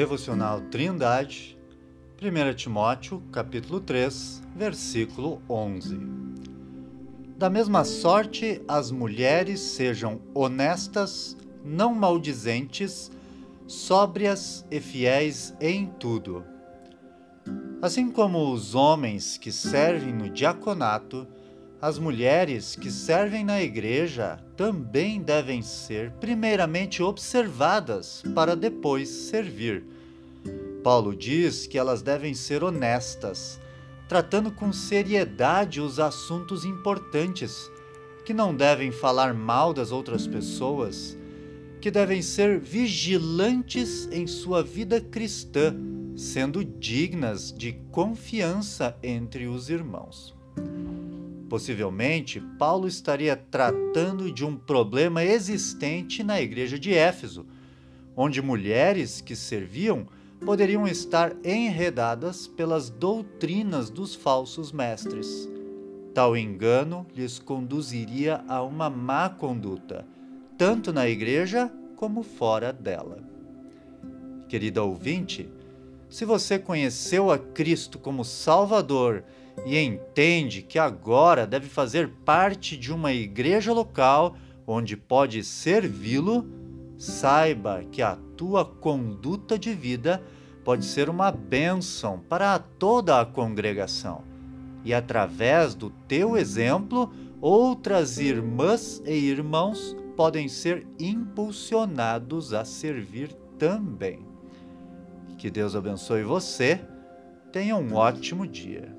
Devocional Trindade, 1 Timóteo, capítulo 3, versículo 11. Da mesma sorte, as mulheres sejam honestas, não maldizentes, sóbrias e fiéis em tudo. Assim como os homens que servem no diaconato, as mulheres que servem na igreja também devem ser primeiramente observadas para depois servir. Paulo diz que elas devem ser honestas, tratando com seriedade os assuntos importantes, que não devem falar mal das outras pessoas, que devem ser vigilantes em sua vida cristã, sendo dignas de confiança entre os irmãos. Possivelmente, Paulo estaria tratando de um problema existente na igreja de Éfeso, onde mulheres que serviam poderiam estar enredadas pelas doutrinas dos falsos mestres. Tal engano lhes conduziria a uma má conduta, tanto na igreja como fora dela. Querida ouvinte, se você conheceu a Cristo como Salvador e entende que agora deve fazer parte de uma igreja local onde pode servi-lo, saiba que a tua conduta de vida pode ser uma bênção para toda a congregação. E através do teu exemplo, outras irmãs e irmãos podem ser impulsionados a servir também. Que Deus abençoe você. Tenha um ótimo dia.